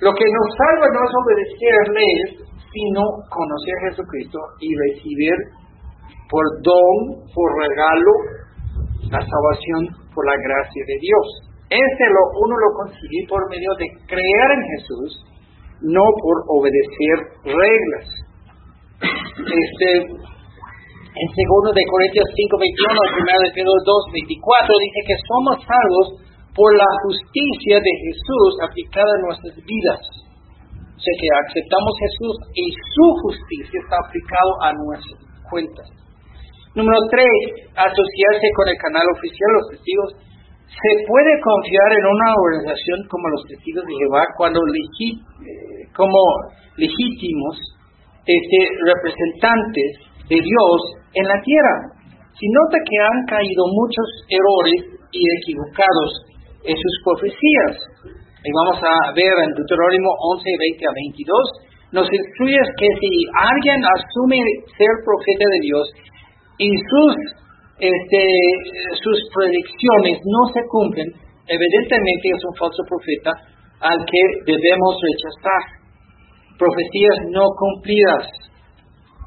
Lo que nos salva no es obedecer leyes, sino conocer a Jesucristo y recibir por don, por regalo, la salvación por la gracia de Dios. Este lo, uno lo consigue por medio de creer en Jesús, no por obedecer reglas. Este, en segundo de Corintios 5, 21, primero de Pedro 2, 24, dice que somos salvos por la justicia de Jesús aplicada en nuestras vidas. O sea que aceptamos Jesús y su justicia está aplicado a nuestras cuentas. Número tres, asociarse con el canal oficial, los testigos. Se puede confiar en una organización como los testigos de Jehová cuando eh, como legítimos este, representantes de Dios en la tierra. Si nota que han caído muchos errores y equivocados en sus profecías. Y vamos a ver en Deuterónimo 11, 20 a 22, nos instruye que si alguien asume ser profeta de Dios y sus, este, sus predicciones no se cumplen, evidentemente es un falso profeta al que debemos rechazar. Profecías no cumplidas.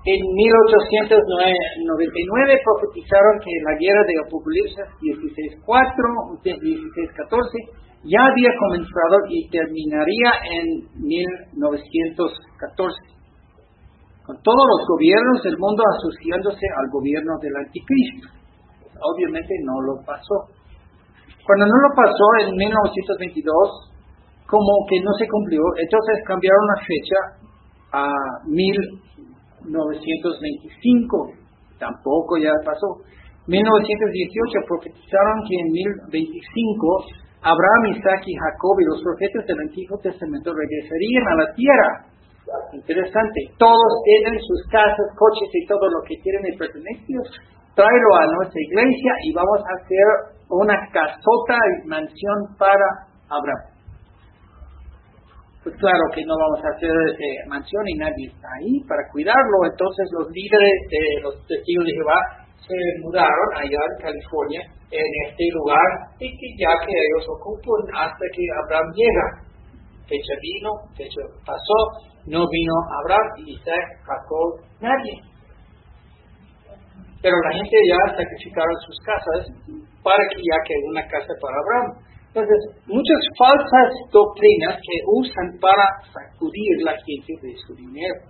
En 1899 profetizaron que la guerra de Apocalipsis 16.4, 16.14 ya había comenzado y terminaría en 1914 con todos los gobiernos del mundo asociándose al gobierno del anticristo. Obviamente no lo pasó. Cuando no lo pasó en 1922, como que no se cumplió, entonces cambiaron la fecha a 1925. Tampoco ya pasó. 1918 profetizaron que en 1025 Abraham, Isaac y Jacob y los profetas del Antiguo Testamento regresarían a la tierra Interesante. Todos tienen sus casas, coches y todo lo que tienen de pertenencias. Tráelo a nuestra iglesia y vamos a hacer una casota y mansión para Abraham. Pues claro que no vamos a hacer eh, mansión y nadie está ahí para cuidarlo. Entonces los líderes de los testigos de Jehová se mudaron allá en California, en este lugar, y que ya que ellos ocupan hasta que Abraham llega. Fecha vino, fecha pasó, no vino Abraham Isaac, Jacob, nadie. Pero la gente ya sacrificaron sus casas para que ya quede una casa para Abraham. Entonces, muchas falsas doctrinas que usan para sacudir la gente de su dinero.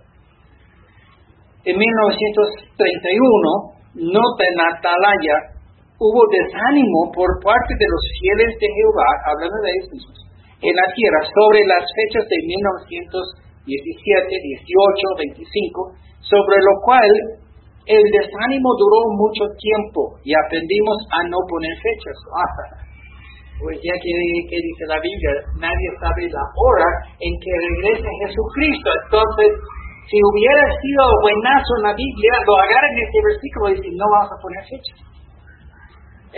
En 1931, nota en Atalaya, hubo desánimo por parte de los fieles de Jehová, hablando de ellos en la tierra sobre las fechas de 1931 17, 18, 25, sobre lo cual el desánimo duró mucho tiempo y aprendimos a no poner fechas. Pues ya que, que dice la Biblia, nadie sabe la hora en que regrese Jesucristo. Entonces, si hubiera sido buenazo en la Biblia, lo agarran en este versículo y dicen, no vamos a poner fecha.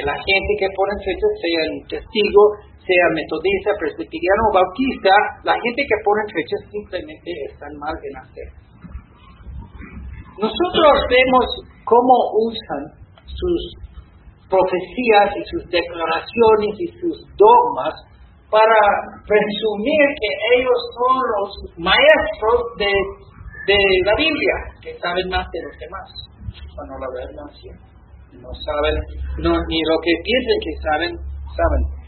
La gente que pone fecha, sea el testigo, sea metodista, presbiteriano o bautista, la gente que pone fechas simplemente están mal en hacer. Nosotros vemos cómo usan sus profecías y sus declaraciones y sus dogmas para presumir que ellos son los maestros de, la Biblia, que saben más de los demás, cuando no No saben, no, ni lo que piensen que saben, saben.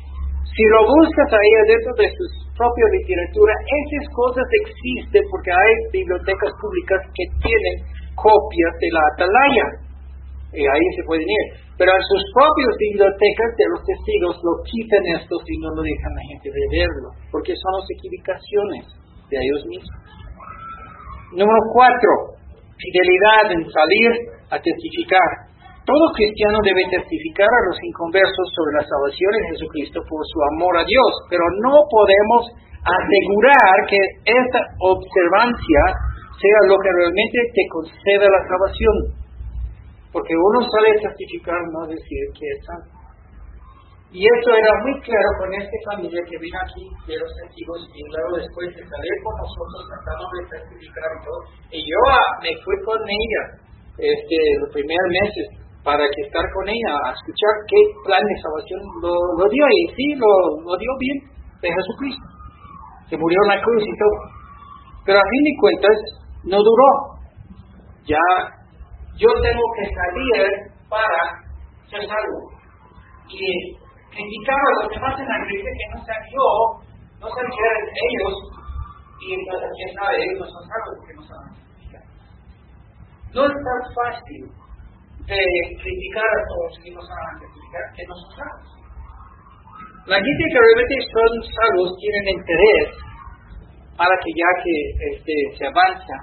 Si lo buscas ahí dentro de su propia literatura, esas cosas existen porque hay bibliotecas públicas que tienen copias de la atalaya. Y ahí se pueden ir. Pero en sus propias bibliotecas de los testigos lo quitan esto y no lo dejan a la gente de verlo, porque son las equivocaciones de ellos mismos. Número cuatro, fidelidad en salir a testificar. Todo cristiano debe testificar a los inconversos sobre la salvación en Jesucristo por su amor a Dios, pero no podemos asegurar que esta observancia sea lo que realmente te conceda la salvación. Porque uno sale testificar, no decir que es santo. Y eso era muy claro con esta familia que vino aquí de los testigos y luego después de salir con nosotros tratando de testificar y todo. Y yo ah, me fui con ella este, los primeros meses para que estar con ella, a escuchar qué plan de salvación lo, dio y sí, lo, dio bien de Jesucristo. Se murió en la cruz y todo. Pero a fin de cuentas, no duró. Ya yo tengo que salir para ser salvo. Y criticaba a los demás en la iglesia que no salió, no salieron ellos, y entonces quién sabe, ellos no son salvos porque no saben No es tan fácil de criticar a todos que no criticar, que no son salvos. La gente que realmente son salvos tienen interés para que ya que este, se avanza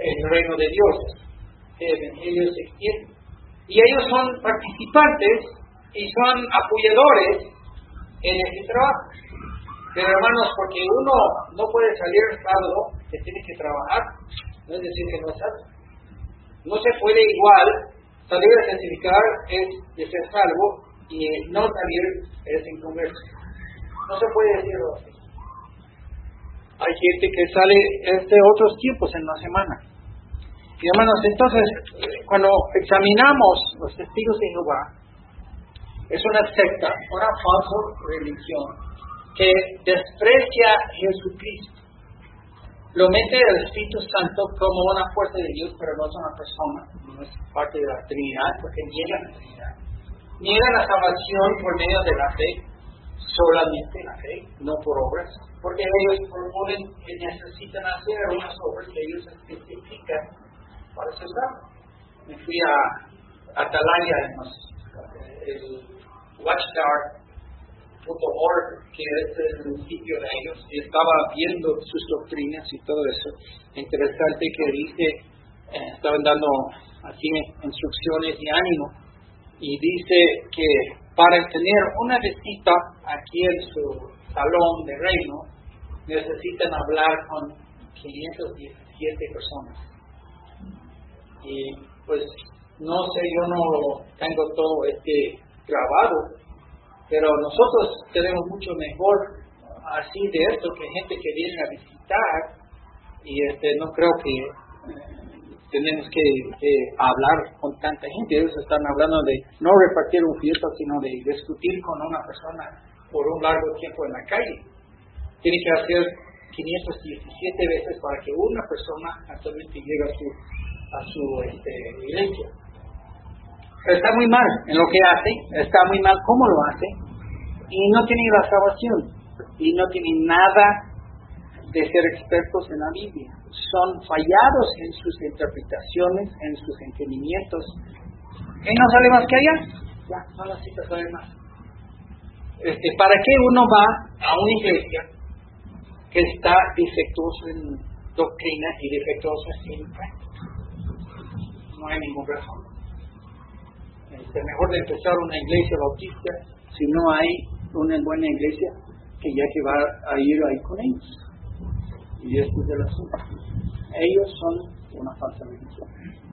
el reino de Dios, el Evangelio se. Y ellos son participantes y son apoyadores en este trabajo. Pero hermanos, porque uno no puede salir salvo, que tiene que trabajar, no es decir que no es salvo. No se puede igual salir a testificar es de ser salvo y no salir es inconverso. No se puede decirlo así. Hay gente que sale de otros tiempos en la semana. Y hermanos, entonces, cuando examinamos los testigos de Jehová, es una secta, una falsa religión que desprecia a Jesucristo lo mete el Espíritu Santo como una fuerza de Dios, pero no es una persona, no es parte de la Trinidad, porque niega la Trinidad. Niega la salvación por medio de la fe, solamente la fe, no por obras, porque ellos proponen que necesitan hacer unas obras que ellos especifican para ser salvos. Me fui a Atalaya, el Watchtower .org, que es el sitio de ellos, y estaba viendo sus doctrinas y todo eso. Interesante que dice, eh, estaban dando así instrucciones y ánimo, y dice que para tener una visita aquí en su salón de reino, necesitan hablar con 517 personas. Y pues no sé, yo no tengo todo este grabado, pero nosotros tenemos mucho mejor así de esto que gente que viene a visitar y este no creo que tenemos que, hablar con tanta gente. Ellos están hablando de no repartir un fiesta, sino de discutir con una persona por un largo tiempo en la calle. Tiene que hacer 517 veces para que una persona actualmente llegue a su, a su este, iglesia está muy mal en lo que hace, está muy mal cómo lo hace, y no tiene la salvación, y no tiene nada de ser expertos en la Biblia. Son fallados en sus interpretaciones, en sus entendimientos. ¿Y no sale más que allá? Ya, no necesita saber más. Este, ¿Para qué uno va a una iglesia que está defectuoso en doctrina y defectuoso en práctica? No hay ningún razón. Es este, mejor de empezar una iglesia bautista si no hay una buena iglesia que ya que va a ir ahí con ellos. Y esto es el asunto. Ellos son una falsa religión.